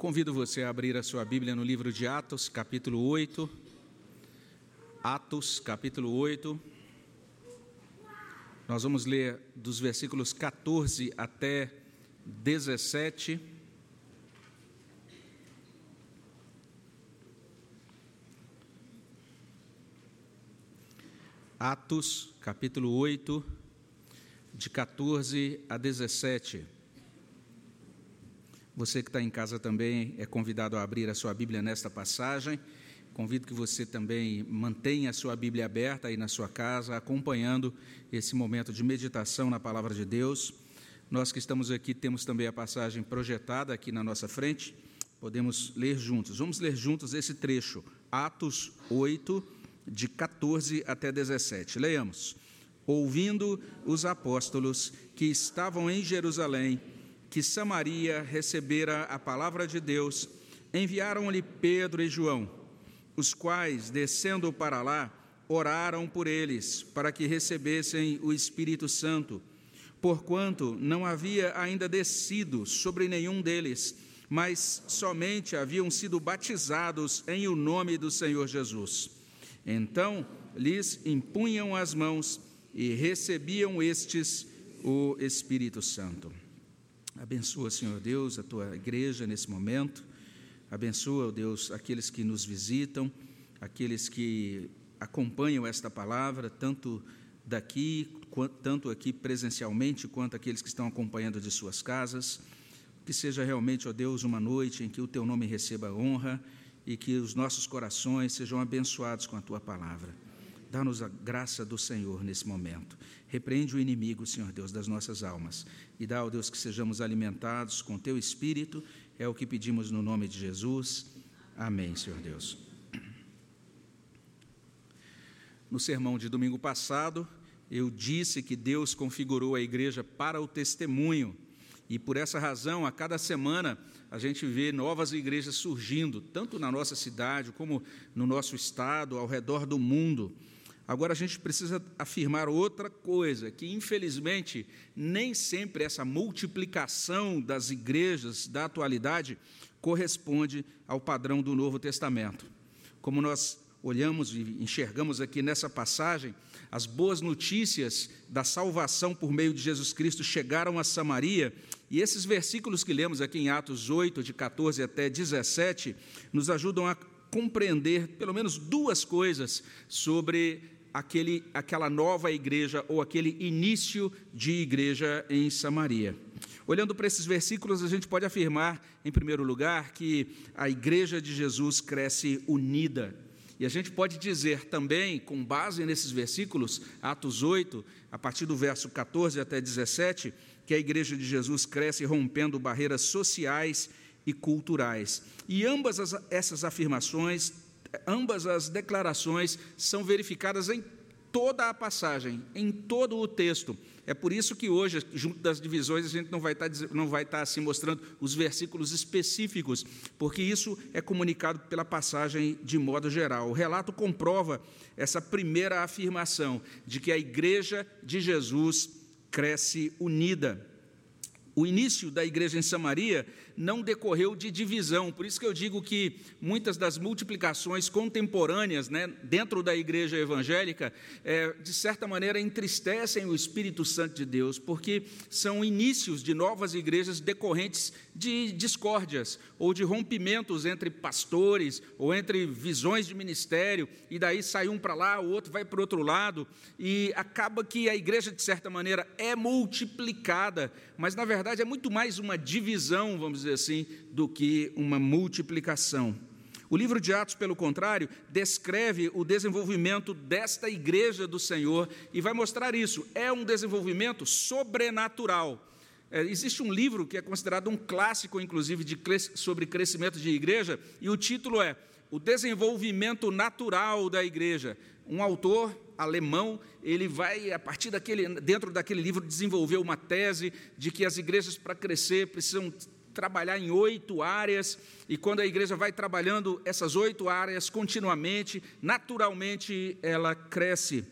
Convido você a abrir a sua Bíblia no livro de Atos, capítulo 8. Atos, capítulo 8. Nós vamos ler dos versículos 14 até 17. Atos, capítulo 8, de 14 a 17. Você que está em casa também é convidado a abrir a sua Bíblia nesta passagem. Convido que você também mantenha a sua Bíblia aberta aí na sua casa, acompanhando esse momento de meditação na palavra de Deus. Nós que estamos aqui temos também a passagem projetada aqui na nossa frente. Podemos ler juntos. Vamos ler juntos esse trecho, Atos 8, de 14 até 17. Leiamos. Ouvindo os apóstolos que estavam em Jerusalém, que Samaria recebera a palavra de Deus, enviaram-lhe Pedro e João, os quais, descendo para lá, oraram por eles, para que recebessem o Espírito Santo, porquanto não havia ainda descido sobre nenhum deles, mas somente haviam sido batizados em o nome do Senhor Jesus. Então lhes impunham as mãos e recebiam estes o Espírito Santo. Abençoa, Senhor Deus, a tua igreja nesse momento. Abençoa, Deus, aqueles que nos visitam, aqueles que acompanham esta palavra, tanto daqui, tanto aqui presencialmente, quanto aqueles que estão acompanhando de suas casas. Que seja realmente, ó Deus, uma noite em que o teu nome receba honra e que os nossos corações sejam abençoados com a tua palavra. Dá-nos a graça do Senhor nesse momento. Repreende o inimigo, Senhor Deus, das nossas almas. E dá, ó Deus, que sejamos alimentados com teu espírito. É o que pedimos no nome de Jesus. Amém, Senhor Deus. No sermão de domingo passado, eu disse que Deus configurou a igreja para o testemunho. E por essa razão, a cada semana, a gente vê novas igrejas surgindo, tanto na nossa cidade como no nosso estado, ao redor do mundo. Agora a gente precisa afirmar outra coisa, que infelizmente nem sempre essa multiplicação das igrejas da atualidade corresponde ao padrão do Novo Testamento. Como nós olhamos e enxergamos aqui nessa passagem, as boas notícias da salvação por meio de Jesus Cristo chegaram a Samaria, e esses versículos que lemos aqui em Atos 8, de 14 até 17, nos ajudam a compreender pelo menos duas coisas sobre aquele, aquela nova igreja ou aquele início de igreja em Samaria. Olhando para esses versículos, a gente pode afirmar, em primeiro lugar, que a igreja de Jesus cresce unida. E a gente pode dizer também, com base nesses versículos, Atos 8, a partir do verso 14 até 17, que a igreja de Jesus cresce rompendo barreiras sociais e culturais. E ambas as, essas afirmações ambas as declarações são verificadas em toda a passagem, em todo o texto. É por isso que hoje, junto das divisões, a gente não vai estar, não vai estar assim mostrando os versículos específicos, porque isso é comunicado pela passagem de modo geral. O relato comprova essa primeira afirmação de que a igreja de Jesus cresce unida. O início da igreja em Samaria não decorreu de divisão, por isso que eu digo que muitas das multiplicações contemporâneas né, dentro da igreja evangélica, é, de certa maneira, entristecem o Espírito Santo de Deus, porque são inícios de novas igrejas decorrentes de discórdias ou de rompimentos entre pastores ou entre visões de ministério, e daí sai um para lá, o outro vai para o outro lado, e acaba que a igreja, de certa maneira, é multiplicada, mas na verdade é muito mais uma divisão, vamos dizer dizer assim, do que uma multiplicação. O livro de Atos, pelo contrário, descreve o desenvolvimento desta igreja do Senhor e vai mostrar isso. É um desenvolvimento sobrenatural. É, existe um livro que é considerado um clássico, inclusive, de, sobre crescimento de igreja, e o título é O Desenvolvimento Natural da Igreja. Um autor alemão, ele vai, a partir daquele, dentro daquele livro, desenvolver uma tese de que as igrejas, para crescer, precisam trabalhar em oito áreas, e quando a igreja vai trabalhando essas oito áreas continuamente, naturalmente ela cresce.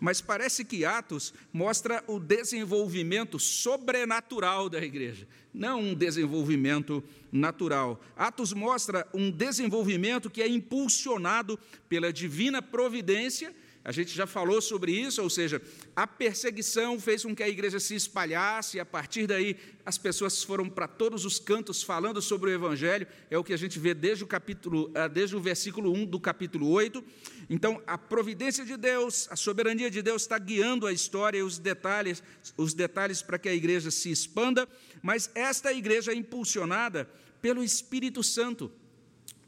mas parece que Atos mostra o desenvolvimento sobrenatural da igreja, não um desenvolvimento natural. Atos mostra um desenvolvimento que é impulsionado pela divina providência a gente já falou sobre isso, ou seja, a perseguição fez com que a igreja se espalhasse, e a partir daí as pessoas foram para todos os cantos falando sobre o evangelho, é o que a gente vê desde o capítulo, ah, desde o versículo 1 do capítulo 8. Então, a providência de Deus, a soberania de Deus está guiando a história e os detalhes, os detalhes para que a igreja se expanda, mas esta igreja é impulsionada pelo Espírito Santo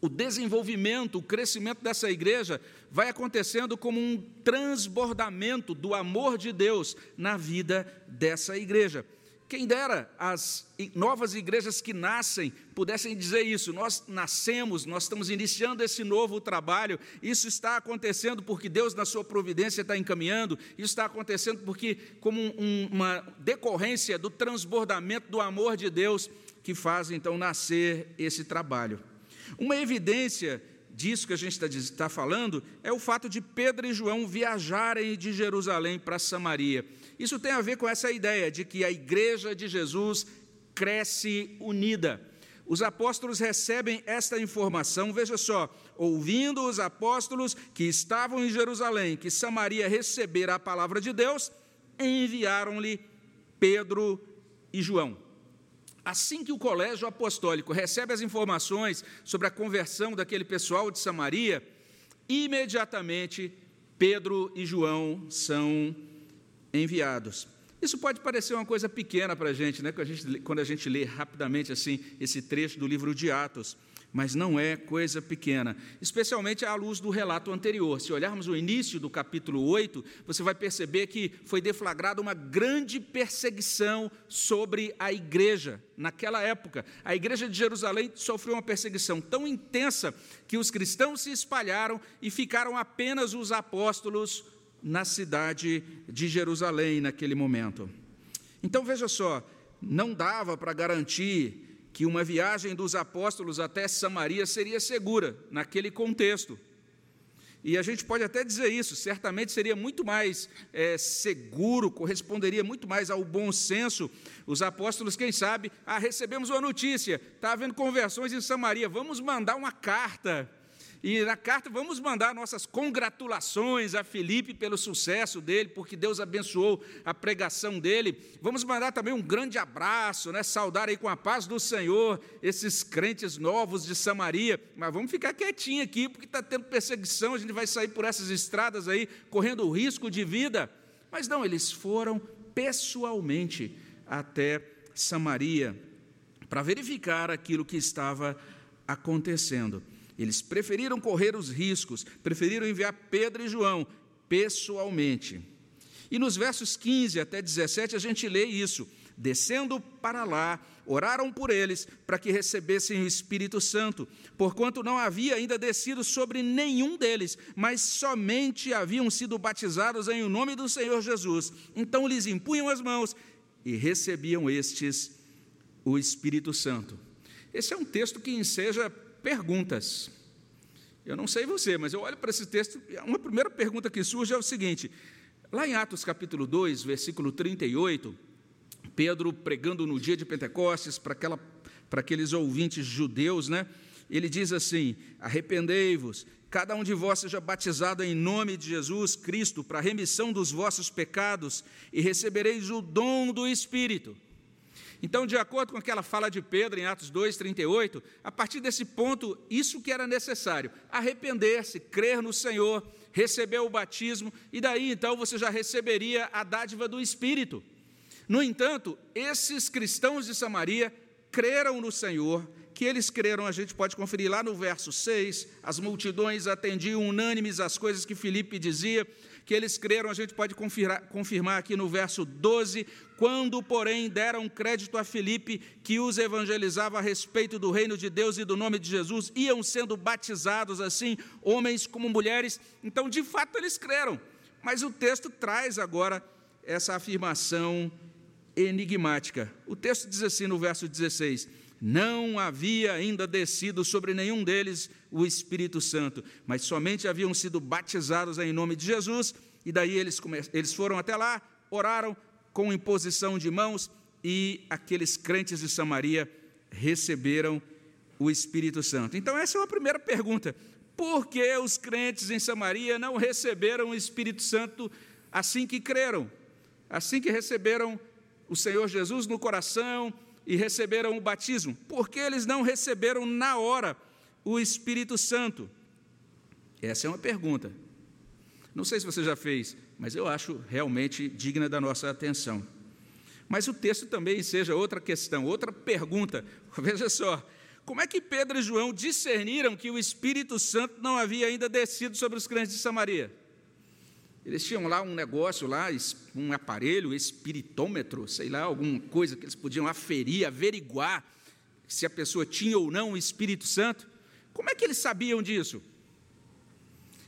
o desenvolvimento, o crescimento dessa igreja vai acontecendo como um transbordamento do amor de Deus na vida dessa igreja. Quem dera as novas igrejas que nascem pudessem dizer isso. Nós nascemos, nós estamos iniciando esse novo trabalho. Isso está acontecendo porque Deus, na sua providência, está encaminhando. Isso está acontecendo porque, como um, uma decorrência do transbordamento do amor de Deus, que faz então nascer esse trabalho. Uma evidência disso que a gente está, está falando é o fato de Pedro e João viajarem de Jerusalém para Samaria. Isso tem a ver com essa ideia de que a igreja de Jesus cresce unida. Os apóstolos recebem esta informação, veja só, ouvindo os apóstolos que estavam em Jerusalém, que Samaria recebera a palavra de Deus, enviaram-lhe Pedro e João. Assim que o colégio apostólico recebe as informações sobre a conversão daquele pessoal de Samaria, imediatamente Pedro e João são enviados. Isso pode parecer uma coisa pequena para a gente, né? quando a gente lê rapidamente assim esse trecho do livro de Atos mas não é coisa pequena, especialmente à luz do relato anterior. Se olharmos o início do capítulo 8, você vai perceber que foi deflagrada uma grande perseguição sobre a igreja naquela época. A igreja de Jerusalém sofreu uma perseguição tão intensa que os cristãos se espalharam e ficaram apenas os apóstolos na cidade de Jerusalém naquele momento. Então veja só, não dava para garantir que uma viagem dos apóstolos até Samaria seria segura naquele contexto. E a gente pode até dizer isso, certamente seria muito mais é, seguro, corresponderia muito mais ao bom senso. Os apóstolos, quem sabe, ah, recebemos uma notícia, está havendo conversões em Samaria, vamos mandar uma carta e na carta vamos mandar nossas congratulações a Felipe pelo sucesso dele, porque Deus abençoou a pregação dele. Vamos mandar também um grande abraço, né? saudar aí com a paz do Senhor esses crentes novos de Samaria. Mas vamos ficar quietinho aqui, porque está tendo perseguição, a gente vai sair por essas estradas aí, correndo risco de vida. Mas não, eles foram pessoalmente até Samaria para verificar aquilo que estava acontecendo. Eles preferiram correr os riscos, preferiram enviar Pedro e João pessoalmente. E nos versos 15 até 17 a gente lê isso. Descendo para lá, oraram por eles para que recebessem o Espírito Santo, porquanto não havia ainda descido sobre nenhum deles, mas somente haviam sido batizados em o nome do Senhor Jesus. Então lhes impunham as mãos e recebiam estes o Espírito Santo. Esse é um texto que enseja perguntas. Eu não sei você, mas eu olho para esse texto, uma primeira pergunta que surge é o seguinte: lá em Atos capítulo 2, versículo 38, Pedro pregando no dia de Pentecostes para, aquela, para aqueles ouvintes judeus, né? Ele diz assim: Arrependei-vos, cada um de vós seja batizado em nome de Jesus Cristo para a remissão dos vossos pecados e recebereis o dom do Espírito. Então, de acordo com aquela fala de Pedro em Atos 2:38, a partir desse ponto, isso que era necessário, arrepender-se, crer no Senhor, receber o batismo, e daí então você já receberia a dádiva do Espírito. No entanto, esses cristãos de Samaria creram no Senhor, que eles creram, a gente pode conferir lá no verso 6, as multidões atendiam unânimes às coisas que Filipe dizia, que eles creram, a gente pode confirmar, confirmar aqui no verso 12, quando, porém, deram crédito a Filipe, que os evangelizava a respeito do reino de Deus e do nome de Jesus, iam sendo batizados assim, homens como mulheres. Então, de fato, eles creram. Mas o texto traz agora essa afirmação enigmática. O texto diz assim no verso 16: não havia ainda descido sobre nenhum deles o Espírito Santo, mas somente haviam sido batizados em nome de Jesus e daí eles, eles foram até lá, oraram com imposição de mãos, e aqueles crentes de Samaria receberam o Espírito Santo. Então, essa é uma primeira pergunta. Por que os crentes em Samaria não receberam o Espírito Santo assim que creram? Assim que receberam o Senhor Jesus no coração e receberam o batismo? Por que eles não receberam na hora o Espírito Santo? Essa é uma pergunta. Não sei se você já fez, mas eu acho realmente digna da nossa atenção. Mas o texto também seja outra questão, outra pergunta. Veja só, como é que Pedro e João discerniram que o Espírito Santo não havia ainda descido sobre os crentes de Samaria? Eles tinham lá um negócio lá, um aparelho, espiritômetro, sei lá, alguma coisa que eles podiam aferir, averiguar se a pessoa tinha ou não o Espírito Santo. Como é que eles sabiam disso?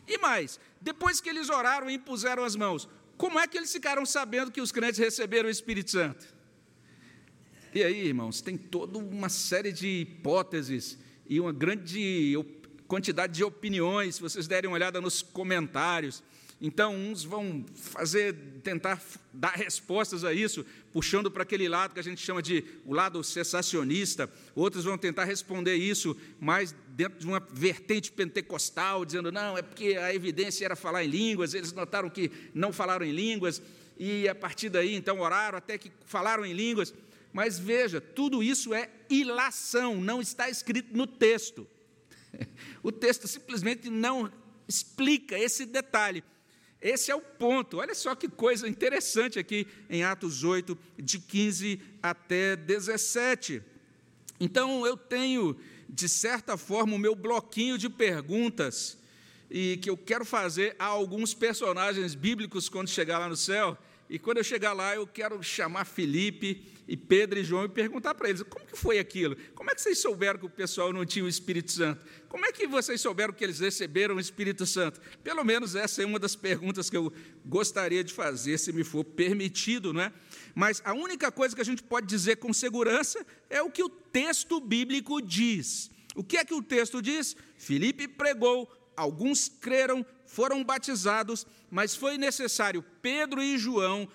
E mais, depois que eles oraram e impuseram as mãos, como é que eles ficaram sabendo que os crentes receberam o Espírito Santo? E aí, irmãos, tem toda uma série de hipóteses e uma grande quantidade de opiniões, se vocês derem uma olhada nos comentários. Então, uns vão fazer, tentar dar respostas a isso, puxando para aquele lado que a gente chama de o lado cessacionista, outros vão tentar responder isso mais dentro de uma vertente pentecostal, dizendo, não, é porque a evidência era falar em línguas, eles notaram que não falaram em línguas, e a partir daí, então, oraram até que falaram em línguas. Mas veja, tudo isso é ilação, não está escrito no texto. O texto simplesmente não explica esse detalhe. Esse é o ponto. Olha só que coisa interessante aqui em Atos 8, de 15 até 17. Então, eu tenho, de certa forma, o meu bloquinho de perguntas e que eu quero fazer a alguns personagens bíblicos quando chegar lá no céu. E quando eu chegar lá, eu quero chamar Felipe e Pedro e João e perguntar para eles: como que foi aquilo? Como é que vocês souberam que o pessoal não tinha o Espírito Santo? Como é que vocês souberam que eles receberam o Espírito Santo? Pelo menos essa é uma das perguntas que eu gostaria de fazer, se me for permitido, não é? Mas a única coisa que a gente pode dizer com segurança é o que o texto bíblico diz. O que é que o texto diz? Filipe pregou, alguns creram, foram batizados, mas foi necessário Pedro e João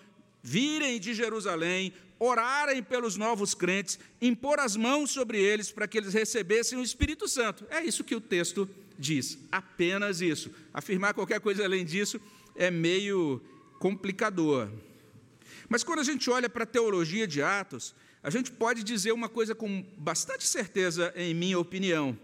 virem de Jerusalém, orarem pelos novos crentes, impor as mãos sobre eles para que eles recebessem o Espírito Santo. É isso que o texto diz, apenas isso. Afirmar qualquer coisa além disso é meio complicador. Mas quando a gente olha para a teologia de Atos, a gente pode dizer uma coisa com bastante certeza, em minha opinião.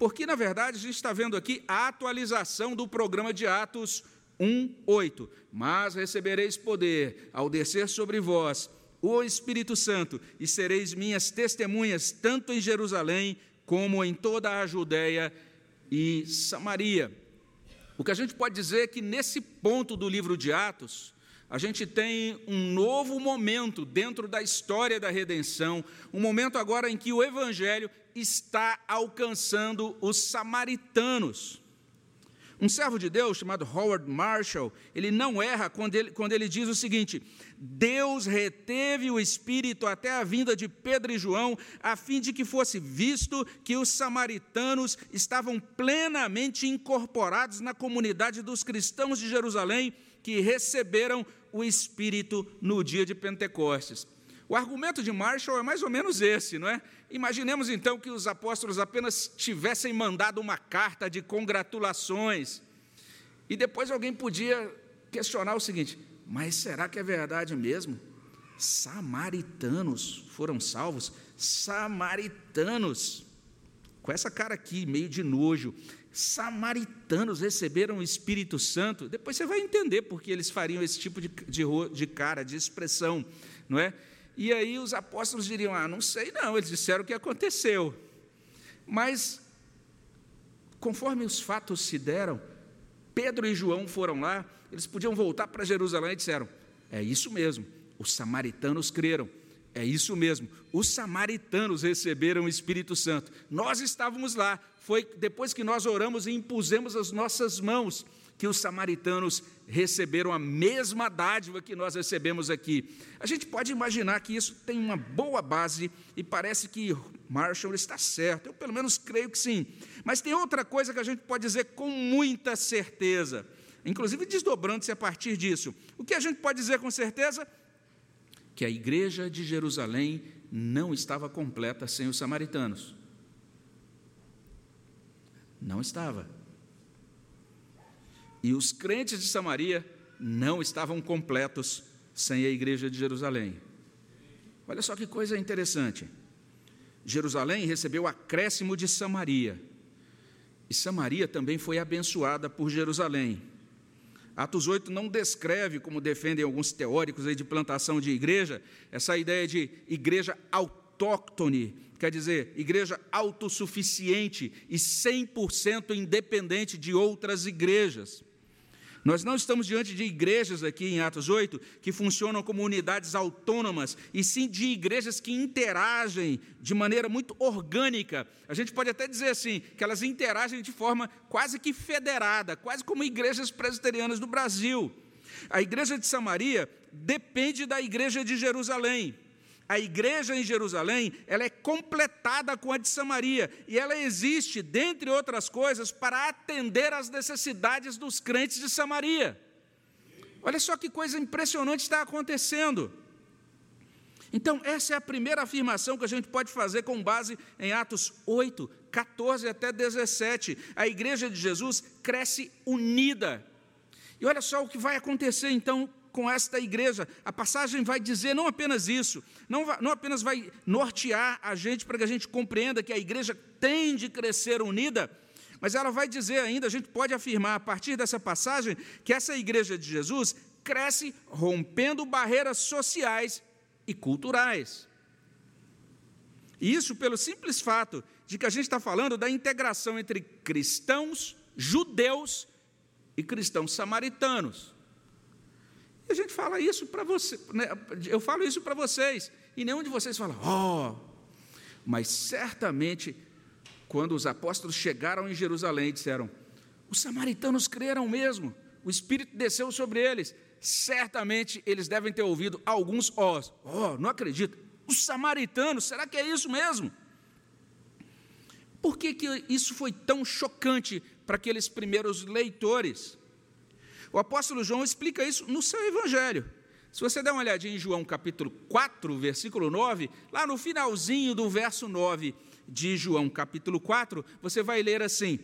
Porque, na verdade, a gente está vendo aqui a atualização do programa de Atos 1:8. Mas recebereis poder ao descer sobre vós o Espírito Santo e sereis minhas testemunhas tanto em Jerusalém como em toda a Judéia e Samaria. O que a gente pode dizer é que nesse ponto do livro de Atos, a gente tem um novo momento dentro da história da redenção, um momento agora em que o evangelho está alcançando os samaritanos. Um servo de Deus chamado Howard Marshall, ele não erra quando ele, quando ele diz o seguinte: Deus reteve o Espírito até a vinda de Pedro e João, a fim de que fosse visto que os samaritanos estavam plenamente incorporados na comunidade dos cristãos de Jerusalém que receberam o Espírito no dia de Pentecostes. O argumento de Marshall é mais ou menos esse, não é? Imaginemos então que os apóstolos apenas tivessem mandado uma carta de congratulações, e depois alguém podia questionar o seguinte: mas será que é verdade mesmo? Samaritanos foram salvos? Samaritanos, com essa cara aqui, meio de nojo, samaritanos receberam o Espírito Santo. Depois você vai entender porque eles fariam esse tipo de, de, de cara, de expressão, não é? E aí os apóstolos diriam: Ah, não sei não, eles disseram o que aconteceu. Mas, conforme os fatos se deram, Pedro e João foram lá, eles podiam voltar para Jerusalém e disseram: É isso mesmo, os samaritanos creram. É isso mesmo, os samaritanos receberam o Espírito Santo. Nós estávamos lá, foi depois que nós oramos e impusemos as nossas mãos que os samaritanos receberam a mesma dádiva que nós recebemos aqui. A gente pode imaginar que isso tem uma boa base e parece que Marshall está certo. Eu, pelo menos, creio que sim. Mas tem outra coisa que a gente pode dizer com muita certeza. inclusive desdobrando-se a partir disso. O que a gente pode dizer com certeza? Que a igreja de Jerusalém não estava completa sem os samaritanos. Não estava. E os crentes de Samaria não estavam completos sem a igreja de Jerusalém. Olha só que coisa interessante. Jerusalém recebeu acréscimo de Samaria. E Samaria também foi abençoada por Jerusalém. Atos 8 não descreve, como defendem alguns teóricos aí de plantação de igreja, essa ideia de igreja autóctone, quer dizer, igreja autossuficiente e 100% independente de outras igrejas. Nós não estamos diante de igrejas aqui em Atos 8 que funcionam como unidades autônomas, e sim de igrejas que interagem de maneira muito orgânica. A gente pode até dizer assim, que elas interagem de forma quase que federada, quase como igrejas presbiterianas do Brasil. A igreja de Samaria depende da igreja de Jerusalém a igreja em Jerusalém, ela é completada com a de Samaria, e ela existe, dentre outras coisas, para atender às necessidades dos crentes de Samaria. Olha só que coisa impressionante está acontecendo. Então, essa é a primeira afirmação que a gente pode fazer com base em Atos 8, 14 até 17. A igreja de Jesus cresce unida. E olha só o que vai acontecer então com esta igreja. A passagem vai dizer não apenas isso, não, não apenas vai nortear a gente para que a gente compreenda que a igreja tem de crescer unida, mas ela vai dizer ainda, a gente pode afirmar a partir dessa passagem, que essa igreja de Jesus cresce rompendo barreiras sociais e culturais. E isso pelo simples fato de que a gente está falando da integração entre cristãos, judeus e cristãos samaritanos. A gente fala isso para você, né? eu falo isso para vocês, e nenhum de vocês fala, oh, mas certamente, quando os apóstolos chegaram em Jerusalém, disseram: os samaritanos creram mesmo, o Espírito desceu sobre eles. Certamente eles devem ter ouvido alguns ós. Oh, não acredito. Os samaritanos, será que é isso mesmo? Por que, que isso foi tão chocante para aqueles primeiros leitores? O apóstolo João explica isso no seu evangelho. Se você der uma olhadinha em João capítulo 4, versículo 9, lá no finalzinho do verso 9 de João capítulo 4, você vai ler assim: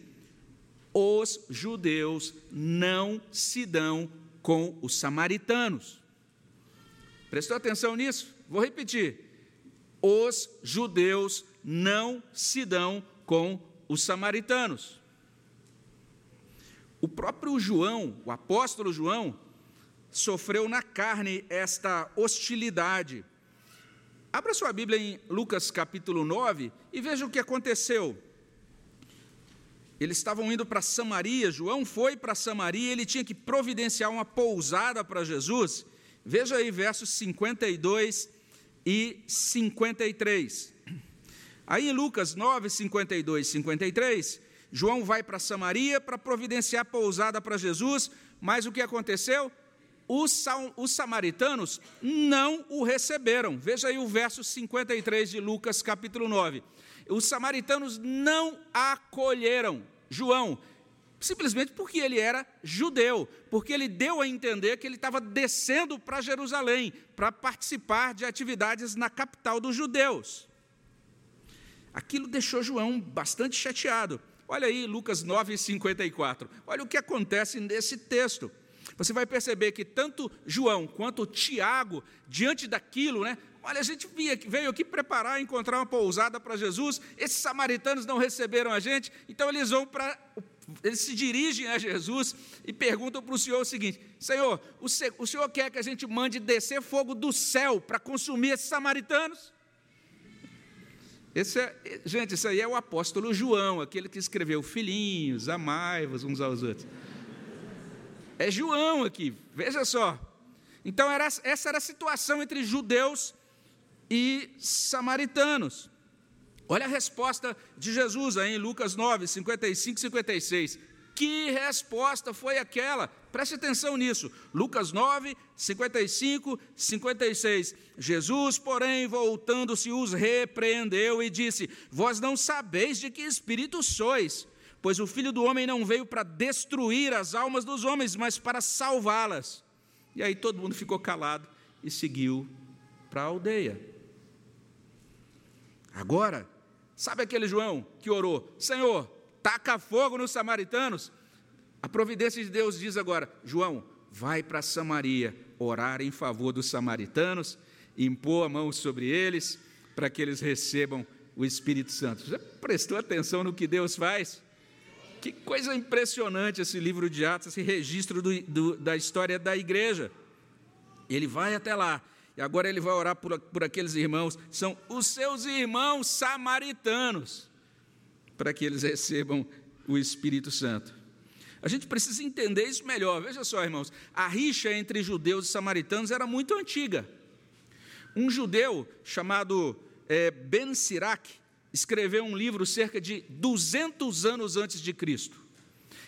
Os judeus não se dão com os samaritanos. Prestou atenção nisso? Vou repetir. Os judeus não se dão com os samaritanos. O próprio João, o apóstolo João, sofreu na carne esta hostilidade. Abra sua Bíblia em Lucas capítulo 9 e veja o que aconteceu. Eles estavam indo para Samaria, João foi para Samaria, ele tinha que providenciar uma pousada para Jesus. Veja aí versos 52 e 53. Aí em Lucas 9, 52 e 53, João vai para Samaria para providenciar pousada para Jesus, mas o que aconteceu? Os, os, samaritanos não o receberam. Veja aí o verso 53 de Lucas, capítulo 9. Os samaritanos não acolheram João, simplesmente porque ele era judeu, porque ele deu a entender que ele estava descendo para Jerusalém para participar de atividades na capital dos judeus. Aquilo deixou João bastante chateado. Olha aí Lucas 9, 54. Olha o que acontece nesse texto. Você vai perceber que tanto João quanto Tiago, diante daquilo, né? Olha, a gente veio aqui preparar, encontrar uma pousada para Jesus. Esses samaritanos não receberam a gente, então eles vão para. Eles se dirigem a Jesus e perguntam para o Senhor o seguinte: Senhor, o Senhor quer que a gente mande descer fogo do céu para consumir esses samaritanos? Esse é, gente, isso aí é o apóstolo João, aquele que escreveu: Filhinhos, amai-vos uns aos outros. É João aqui, veja só. Então, era, essa era a situação entre judeus e samaritanos. Olha a resposta de Jesus aí em Lucas 9, 55 e 56. Que resposta foi aquela? Preste atenção nisso. Lucas 9, 55, 56. Jesus, porém, voltando-se, os repreendeu e disse: Vós não sabeis de que espírito sois, pois o filho do homem não veio para destruir as almas dos homens, mas para salvá-las. E aí todo mundo ficou calado e seguiu para a aldeia. Agora, sabe aquele João que orou: Senhor, taca fogo nos samaritanos? A providência de Deus diz agora: João, vai para Samaria orar em favor dos samaritanos, impor a mão sobre eles, para que eles recebam o Espírito Santo. Já prestou atenção no que Deus faz? Que coisa impressionante esse livro de Atos, esse registro do, do, da história da igreja. Ele vai até lá, e agora ele vai orar por, por aqueles irmãos, são os seus irmãos samaritanos, para que eles recebam o Espírito Santo. A gente precisa entender isso melhor. Veja só, irmãos, a rixa entre judeus e samaritanos era muito antiga. Um judeu chamado é, Ben Sirac escreveu um livro cerca de 200 anos antes de Cristo.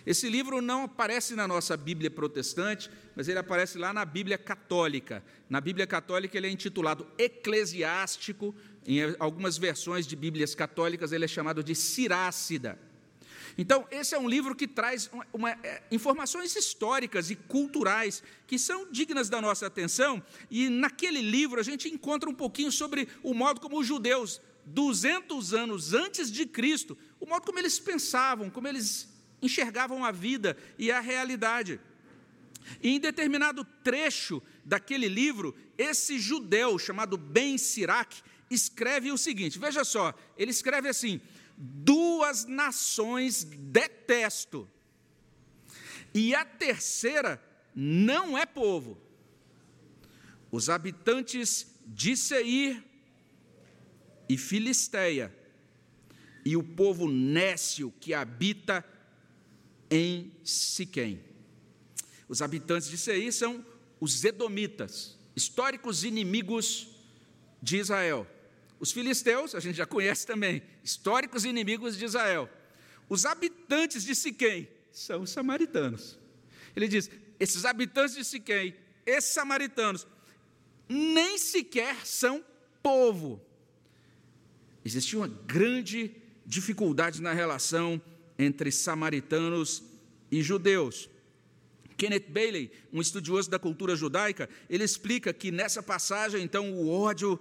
Esse livro não aparece na nossa Bíblia protestante, mas ele aparece lá na Bíblia católica. Na Bíblia católica ele é intitulado Eclesiástico, em algumas versões de Bíblias católicas ele é chamado de Sirácida. Então, esse é um livro que traz uma, uma, é, informações históricas e culturais que são dignas da nossa atenção, e naquele livro a gente encontra um pouquinho sobre o modo como os judeus, 200 anos antes de Cristo, o modo como eles pensavam, como eles enxergavam a vida e a realidade. E em determinado trecho daquele livro, esse judeu chamado Ben Sirac escreve o seguinte: veja só, ele escreve assim: duas nações detesto, e a terceira não é povo. Os habitantes de Seir e Filisteia, e o povo nécio que habita em Siquém. Os habitantes de Seir são os edomitas, históricos inimigos de Israel. Os filisteus, a gente já conhece também, históricos inimigos de Israel. Os habitantes de Siquém são os samaritanos. Ele diz: esses habitantes de Siquém, esses samaritanos, nem sequer são povo. Existia uma grande dificuldade na relação entre samaritanos e judeus. Kenneth Bailey, um estudioso da cultura judaica, ele explica que nessa passagem, então, o ódio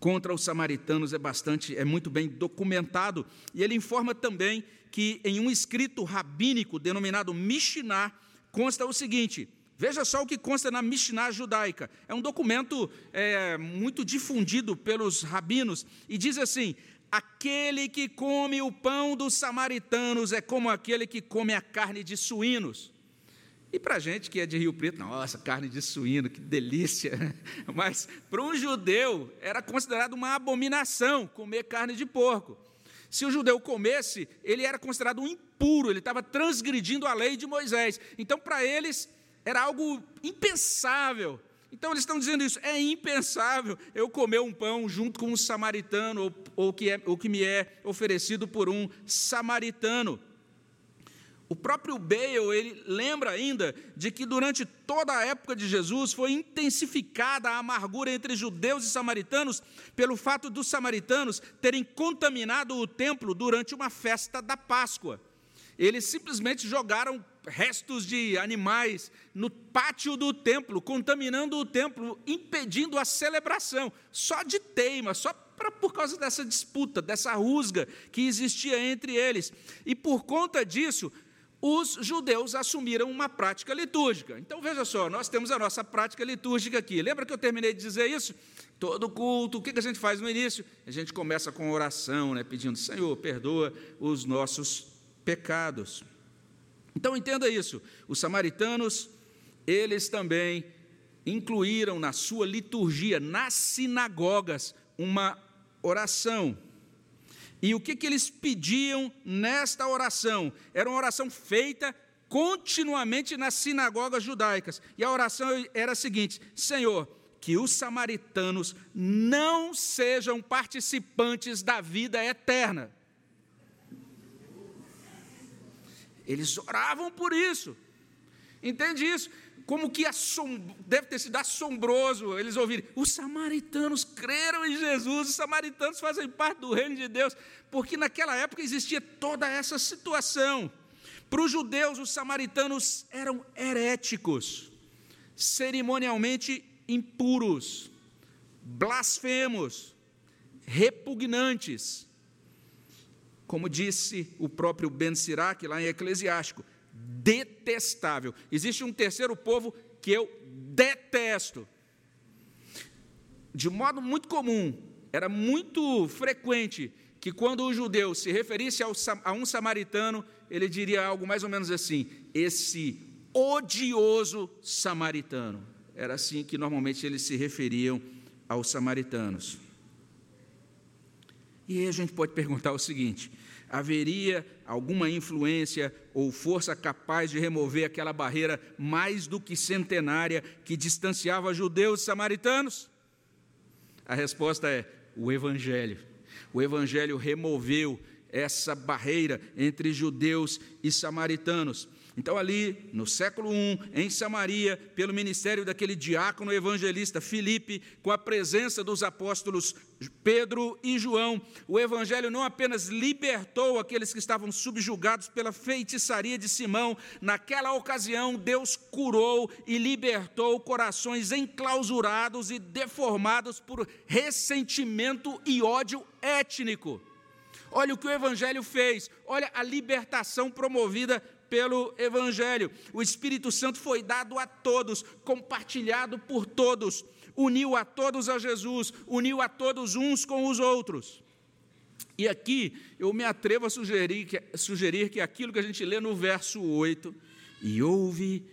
contra os samaritanos é bastante, é muito bem documentado. E ele informa também que em um escrito rabínico denominado Mishnah consta o seguinte: veja só o que consta na Mishnah judaica. É um documento é, muito difundido pelos rabinos e diz assim: aquele que come o pão dos samaritanos é como aquele que come a carne de suínos. E para a gente que é de Rio Preto, nossa, carne de suíno, que delícia. Mas para um judeu era considerado uma abominação comer carne de porco. Se o judeu comesse, ele era considerado um impuro, ele estava transgredindo a lei de Moisés. Então, para eles, era algo impensável. Então, eles estão dizendo isso: é impensável eu comer um pão junto com um samaritano, ou, ou, que, é, que me é oferecido por um samaritano. O próprio Bale, ele lembra ainda de que durante toda a época de Jesus foi intensificada a amargura entre judeus e samaritanos pelo fato dos samaritanos terem contaminado o templo durante uma festa da Páscoa. Eles simplesmente jogaram restos de animais no pátio do templo, contaminando o templo, impedindo a celebração, só de teima, só pra, por causa dessa disputa, dessa rusga que existia entre eles. E por conta disso, os judeus assumiram uma prática litúrgica. Então veja só, nós temos a nossa prática litúrgica aqui. Lembra que eu terminei de dizer isso? Todo culto, o que a gente faz no início? A gente começa com oração, né, pedindo: Senhor, perdoa os nossos pecados. Então entenda isso. Os samaritanos, eles também incluíram na sua liturgia, nas sinagogas, uma oração. E o que, que eles pediam nesta oração? Era uma oração feita continuamente nas sinagogas judaicas. E a oração era a seguinte: Senhor, que os samaritanos não sejam participantes da vida eterna. Eles oravam por isso. Entende isso? Como que assom... deve ter sido assombroso eles ouvirem. Os samaritanos creram em Jesus, os samaritanos fazem parte do reino de Deus, porque naquela época existia toda essa situação. Para os judeus, os samaritanos eram heréticos, cerimonialmente impuros, blasfemos, repugnantes. Como disse o próprio Ben Sirac lá em Eclesiástico, detestável. Existe um terceiro povo que eu detesto. De modo muito comum, era muito frequente que quando o judeu se referisse a um samaritano, ele diria algo mais ou menos assim: esse odioso samaritano. Era assim que normalmente eles se referiam aos samaritanos. E aí a gente pode perguntar o seguinte: haveria alguma influência ou força capaz de remover aquela barreira mais do que centenária que distanciava judeus e samaritanos? A resposta é: o Evangelho. O Evangelho removeu essa barreira entre judeus e samaritanos. Então, ali no século I, em Samaria, pelo ministério daquele diácono evangelista Filipe, com a presença dos apóstolos Pedro e João, o evangelho não apenas libertou aqueles que estavam subjugados pela feitiçaria de Simão, naquela ocasião, Deus curou e libertou corações enclausurados e deformados por ressentimento e ódio étnico. Olha o que o Evangelho fez, olha a libertação promovida pelo Evangelho. O Espírito Santo foi dado a todos, compartilhado por todos, uniu a todos a Jesus, uniu a todos uns com os outros. E aqui eu me atrevo a sugerir que, sugerir que aquilo que a gente lê no verso 8, e houve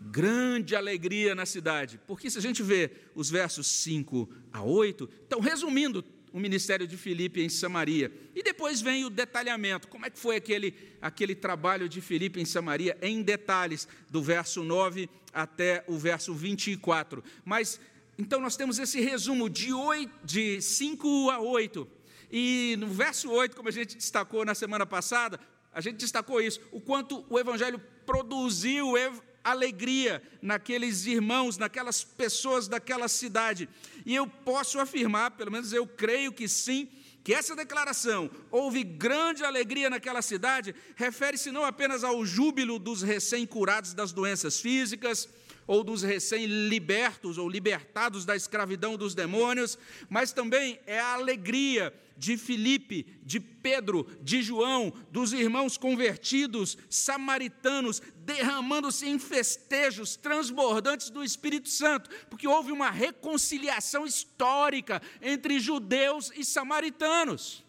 grande alegria na cidade, porque se a gente vê os versos 5 a 8, então resumindo o ministério de Filipe em Samaria. E depois vem o detalhamento. Como é que foi aquele, aquele trabalho de Filipe em Samaria, em detalhes, do verso 9 até o verso 24. Mas, então, nós temos esse resumo de, 8, de 5 a 8. E no verso 8, como a gente destacou na semana passada, a gente destacou isso, o quanto o Evangelho produziu alegria naqueles irmãos, naquelas pessoas daquela cidade. E eu posso afirmar, pelo menos eu creio que sim, que essa declaração, houve grande alegria naquela cidade, refere-se não apenas ao júbilo dos recém-curados das doenças físicas, ou dos recém-libertos ou libertados da escravidão dos demônios, mas também é a alegria de Filipe, de Pedro, de João, dos irmãos convertidos, samaritanos, derramando-se em festejos transbordantes do Espírito Santo, porque houve uma reconciliação histórica entre judeus e samaritanos.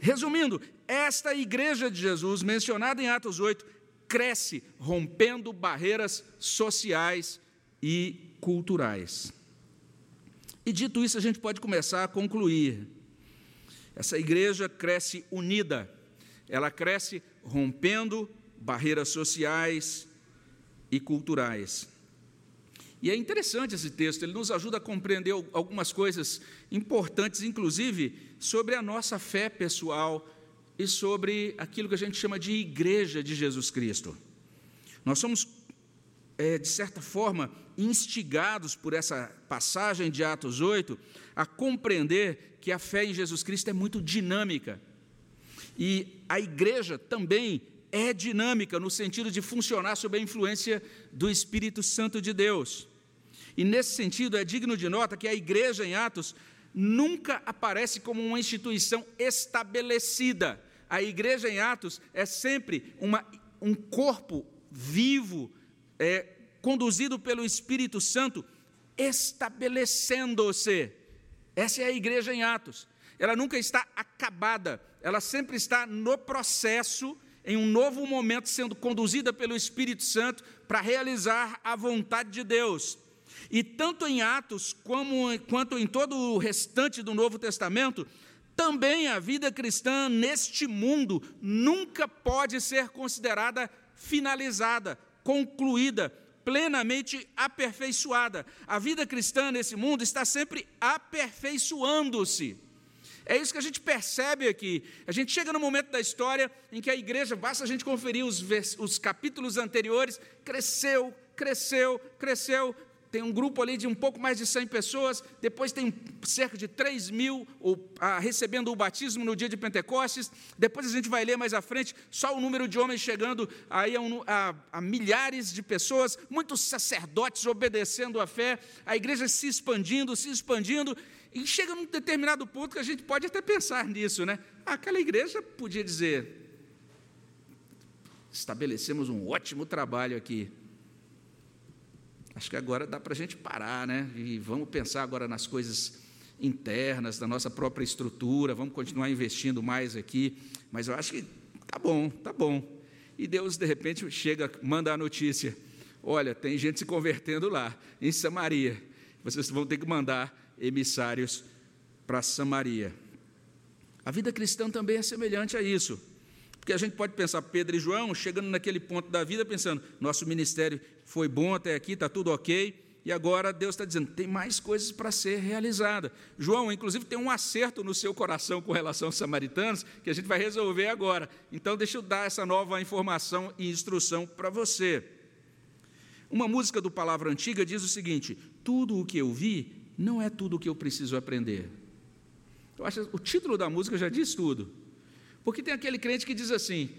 Resumindo, esta igreja de Jesus, mencionada em Atos 8, cresce rompendo barreiras sociais e culturais. E dito isso, a gente pode começar a concluir. Essa igreja cresce unida, ela cresce rompendo barreiras sociais e culturais. E é interessante esse texto, ele nos ajuda a compreender algumas coisas importantes, inclusive sobre a nossa fé pessoal e sobre aquilo que a gente chama de igreja de Jesus Cristo. Nós somos é, de certa forma, instigados por essa passagem de Atos 8, a compreender que a fé em Jesus Cristo é muito dinâmica. E a igreja também é dinâmica, no sentido de funcionar sob a influência do Espírito Santo de Deus. E nesse sentido, é digno de nota que a igreja em Atos nunca aparece como uma instituição estabelecida. A igreja em Atos é sempre uma, um corpo vivo, é, conduzido pelo Espírito Santo, estabelecendo-se. Essa é a igreja em Atos. Ela nunca está acabada, ela sempre está no processo, em um novo momento, sendo conduzida pelo Espírito Santo para realizar a vontade de Deus. E tanto em Atos como, quanto em todo o restante do Novo Testamento, também a vida cristã neste mundo nunca pode ser considerada finalizada, concluída, plenamente aperfeiçoada. A vida cristã nesse mundo está sempre aperfeiçoando-se. É isso que a gente percebe aqui. A gente chega no momento da história em que a igreja, basta a gente conferir os, os capítulos anteriores, cresceu, cresceu, cresceu, tem um grupo ali de um pouco mais de 100 pessoas, depois tem cerca de 3 mil ah, recebendo o batismo no dia de Pentecostes, depois a gente vai ler mais à frente, só o número de homens chegando aí a, a, a milhares de pessoas, muitos sacerdotes obedecendo à fé, a igreja se expandindo, se expandindo, e chega num determinado ponto que a gente pode até pensar nisso, né? Aquela igreja podia dizer, estabelecemos um ótimo trabalho aqui, Acho que agora dá para a gente parar, né? E vamos pensar agora nas coisas internas da nossa própria estrutura, vamos continuar investindo mais aqui, mas eu acho que tá bom, tá bom. E Deus, de repente, chega, manda a notícia: olha, tem gente se convertendo lá, em Samaria. Vocês vão ter que mandar emissários para Samaria. A vida cristã também é semelhante a isso. Porque a gente pode pensar, Pedro e João, chegando naquele ponto da vida, pensando, nosso ministério foi bom até aqui, está tudo ok, e agora Deus está dizendo, tem mais coisas para ser realizada. João, inclusive, tem um acerto no seu coração com relação aos samaritanos, que a gente vai resolver agora. Então, deixa eu dar essa nova informação e instrução para você. Uma música do Palavra Antiga diz o seguinte: tudo o que eu vi não é tudo o que eu preciso aprender. Eu acho o título da música já diz tudo. Porque tem aquele crente que diz assim: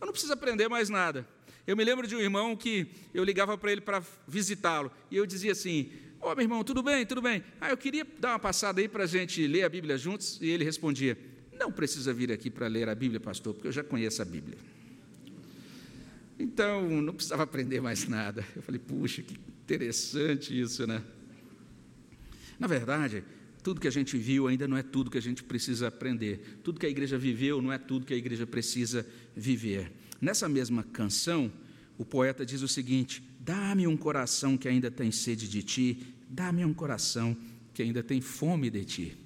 eu não preciso aprender mais nada. Eu me lembro de um irmão que eu ligava para ele para visitá-lo, e eu dizia assim: Ô oh, meu irmão, tudo bem, tudo bem. Ah, eu queria dar uma passada aí para a gente ler a Bíblia juntos, e ele respondia: Não precisa vir aqui para ler a Bíblia, pastor, porque eu já conheço a Bíblia. Então, não precisava aprender mais nada. Eu falei: Puxa, que interessante isso, né? Na verdade, tudo que a gente viu ainda não é tudo que a gente precisa aprender. Tudo que a igreja viveu não é tudo que a igreja precisa viver. Nessa mesma canção, o poeta diz o seguinte: Dá-me um coração que ainda tem sede de ti, dá-me um coração que ainda tem fome de ti.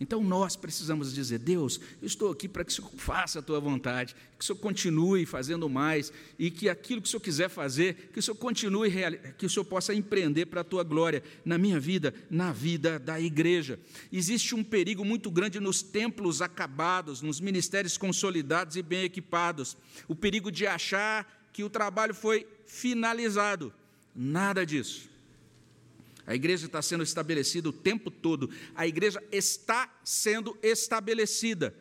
Então nós precisamos dizer: Deus, eu estou aqui para que o Senhor faça a tua vontade, que o Senhor continue fazendo mais e que aquilo que o Senhor quiser fazer, que o Senhor continue, que o Senhor possa empreender para a tua glória na minha vida, na vida da igreja. Existe um perigo muito grande nos templos acabados, nos ministérios consolidados e bem equipados o perigo de achar que o trabalho foi finalizado. Nada disso. A igreja está sendo estabelecida o tempo todo. A igreja está sendo estabelecida.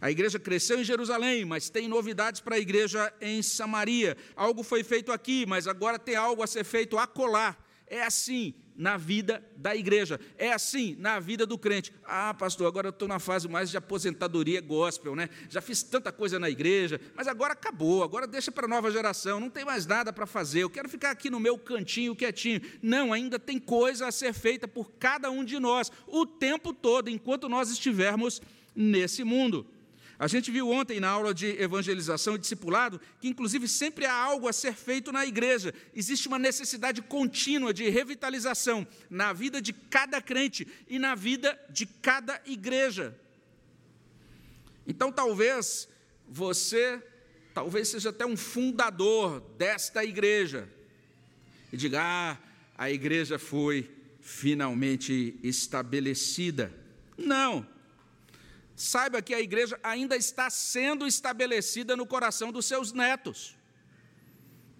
A igreja cresceu em Jerusalém, mas tem novidades para a igreja em Samaria. Algo foi feito aqui, mas agora tem algo a ser feito acolá. É assim, na vida da igreja. É assim na vida do crente. Ah, pastor, agora eu estou na fase mais de aposentadoria gospel, né? Já fiz tanta coisa na igreja, mas agora acabou, agora deixa para a nova geração, não tem mais nada para fazer, eu quero ficar aqui no meu cantinho quietinho. Não, ainda tem coisa a ser feita por cada um de nós, o tempo todo, enquanto nós estivermos nesse mundo. A gente viu ontem na aula de evangelização e discipulado que, inclusive, sempre há algo a ser feito na igreja. Existe uma necessidade contínua de revitalização na vida de cada crente e na vida de cada igreja. Então, talvez você, talvez seja até um fundador desta igreja e diga: ah, a igreja foi finalmente estabelecida. Não saiba que a igreja ainda está sendo estabelecida no coração dos seus netos.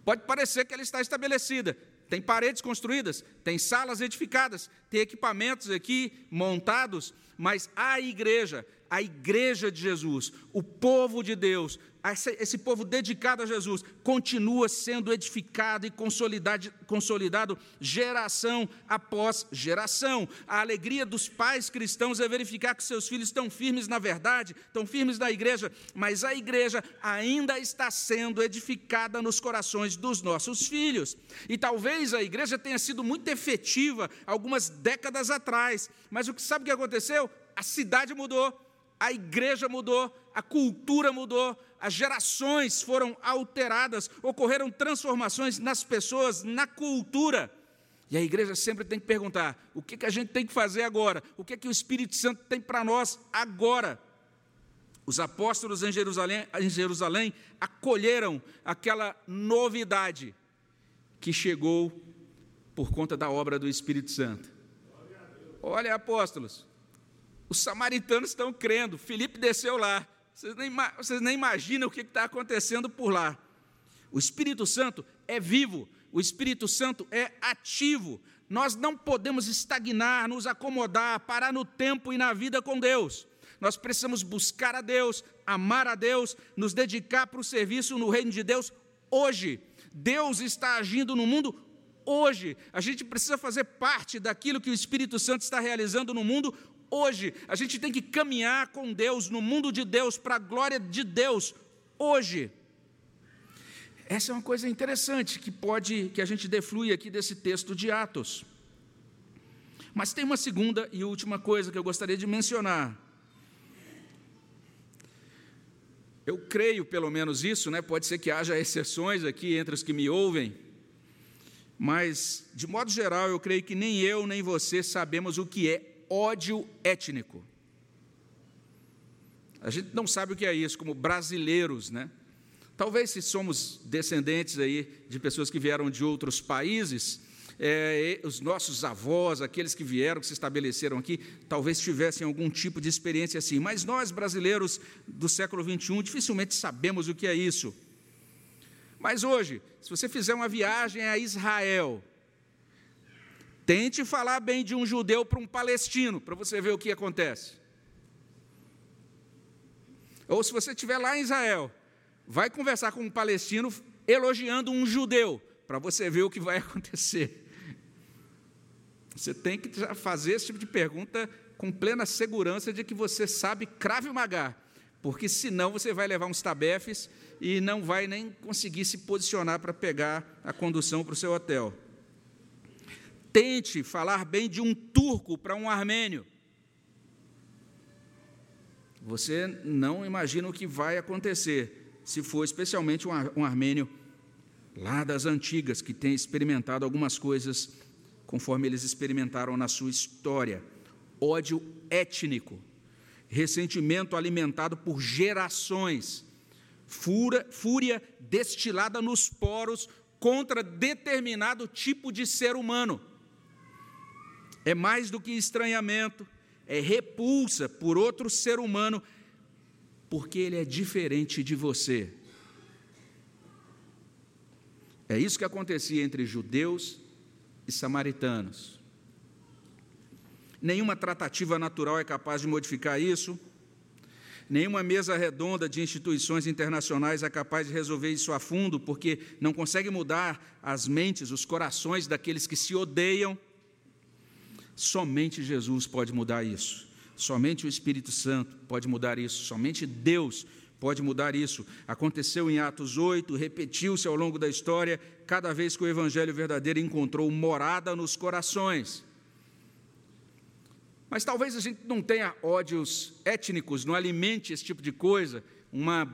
Pode parecer que ela está estabelecida, tem paredes construídas, tem salas edificadas, tem equipamentos aqui montados, mas a igreja, a igreja de Jesus, o povo de Deus, esse povo dedicado a Jesus continua sendo edificado e consolidado, geração após geração. A alegria dos pais cristãos é verificar que seus filhos estão firmes na verdade, estão firmes na igreja, mas a igreja ainda está sendo edificada nos corações dos nossos filhos. E talvez a igreja tenha sido muito efetiva algumas décadas atrás, mas o que sabe o que aconteceu? A cidade mudou, a igreja mudou, a cultura mudou, as gerações foram alteradas, ocorreram transformações nas pessoas, na cultura. E a igreja sempre tem que perguntar: o que, que a gente tem que fazer agora? O que, que o Espírito Santo tem para nós agora? Os apóstolos em Jerusalém, em Jerusalém acolheram aquela novidade que chegou por conta da obra do Espírito Santo. Olha, apóstolos, Os samaritanos estão crendo. Felipe desceu lá. Vocês nem, vocês nem imaginam o que está acontecendo por lá. O Espírito Santo é vivo, o Espírito Santo é ativo. Nós não podemos estagnar, nos acomodar, parar no tempo e na vida com Deus. Nós precisamos buscar a Deus, amar a Deus, nos dedicar para o serviço no reino de Deus hoje. Deus está agindo no mundo hoje. A gente precisa fazer parte daquilo que o Espírito Santo está realizando no mundo hoje. A gente tem que caminhar com Deus, no mundo de Deus, para a glória de Deus hoje. Essa é uma coisa interessante que pode que a gente deflui aqui desse texto de Atos. Mas tem uma segunda e última coisa que eu gostaria de mencionar. Eu creio pelo menos isso, né? Pode ser que haja exceções aqui entre os que me ouvem, mas de modo geral eu creio que nem eu nem você sabemos o que é ódio étnico. A gente não sabe o que é isso como brasileiros, né? Talvez se somos descendentes aí de pessoas que vieram de outros países, é, os nossos avós, aqueles que vieram, que se estabeleceram aqui, talvez tivessem algum tipo de experiência assim. Mas nós, brasileiros do século XXI, dificilmente sabemos o que é isso. Mas hoje, se você fizer uma viagem a Israel, tente falar bem de um judeu para um palestino, para você ver o que acontece. Ou se você estiver lá em Israel, vai conversar com um palestino elogiando um judeu, para você ver o que vai acontecer. Você tem que fazer esse tipo de pergunta com plena segurança de que você sabe crave magá, porque senão você vai levar uns tabefes e não vai nem conseguir se posicionar para pegar a condução para o seu hotel. Tente falar bem de um turco para um armênio. Você não imagina o que vai acontecer se for especialmente um, armênio lá das antigas, que tem experimentado algumas coisas conforme eles experimentaram na sua história. Ódio étnico, ressentimento alimentado por gerações, fúria destilada nos poros contra determinado tipo de ser humano. É mais do que estranhamento, é repulsa por outro ser humano porque ele é diferente de você. É isso que acontecia entre judeus e samaritanos. Nenhuma tratativa natural é capaz de modificar isso. Nenhuma mesa redonda de instituições internacionais é capaz de resolver isso a fundo, porque não consegue mudar as mentes, os corações daqueles que se odeiam. Somente Jesus pode mudar isso. Somente o Espírito Santo pode mudar isso, somente Deus pode mudar isso. Aconteceu em Atos 8, repetiu-se ao longo da história, cada vez que o Evangelho verdadeiro encontrou morada nos corações. Mas talvez a gente não tenha ódios étnicos, não alimente esse tipo de coisa, uma,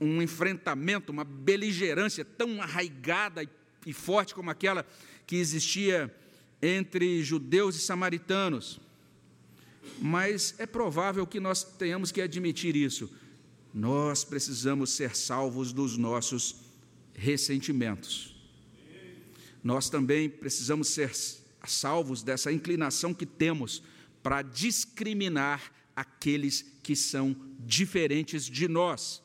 um enfrentamento, uma beligerância tão arraigada e, e forte como aquela que existia entre judeus e samaritanos mas é provável que nós tenhamos que admitir isso. Nós precisamos ser salvos dos nossos ressentimentos. Nós também precisamos ser salvos dessa inclinação que temos para discriminar aqueles que são diferentes de nós.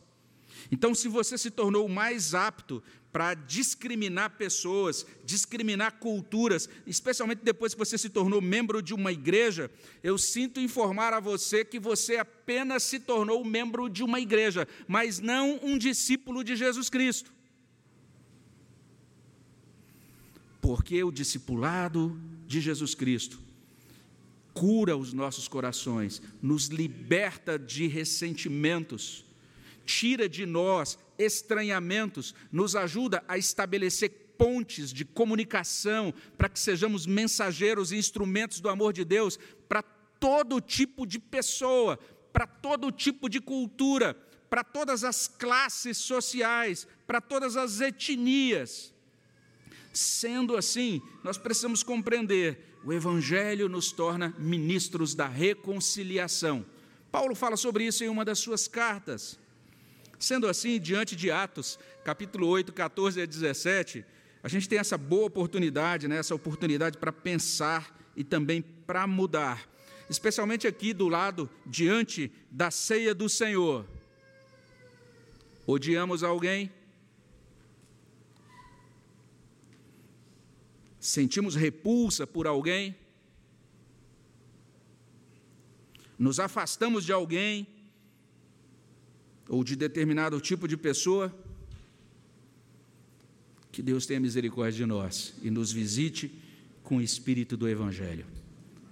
Então, se você se tornou mais apto para discriminar pessoas, discriminar culturas, especialmente depois que você se tornou membro de uma igreja, eu sinto informar a você que você apenas se tornou membro de uma igreja, mas não um discípulo de Jesus Cristo. Porque o discipulado de Jesus Cristo cura os nossos corações, nos liberta de ressentimentos, tira de nós estranhamentos, nos ajuda a estabelecer pontes de comunicação para que sejamos mensageiros e instrumentos do amor de Deus para todo tipo de pessoa, para todo tipo de cultura, para todas as classes sociais, para todas as etnias. Sendo assim, nós precisamos compreender: o Evangelho nos torna ministros da reconciliação. Paulo fala sobre isso em uma das suas cartas. Sendo assim, diante de Atos, capítulo 8, 14 a 17, a gente tem essa boa oportunidade, né, essa oportunidade para pensar e também para mudar. especialmente aqui do lado, diante da ceia do Senhor. Odiamos alguém? Sentimos repulsa por alguém? Nos afastamos de alguém ou de determinado tipo de pessoa? Que Deus tenha misericórdia de nós e nos visite com o espírito do Evangelho.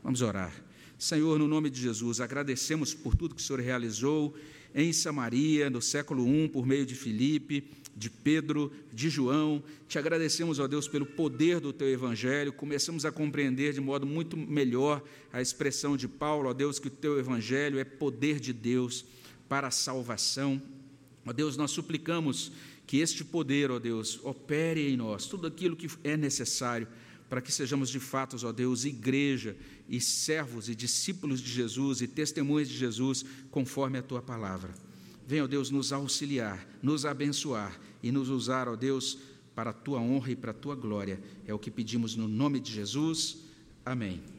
Vamos orar. Senhor, no nome de Jesus, agradecemos por tudo que o Senhor realizou em Samaria, no século I, por meio de Filipe, de Pedro, de João. Te agradecemos, ó Deus, pelo poder do teu evangelho. Começamos a compreender de modo muito melhor a expressão de Paulo, ó Deus, que o teu evangelho é poder de Deus para a salvação. Ó Deus, nós suplicamos que este poder, ó Deus, opere em nós tudo aquilo que é necessário para que sejamos de fato, ó Deus, igreja e servos e discípulos de Jesus e testemunhas de Jesus, conforme a tua palavra. Venha, ó Deus, nos auxiliar, nos abençoar e nos usar, ó Deus, para a tua honra e para a tua glória. É o que pedimos no nome de Jesus. Amém.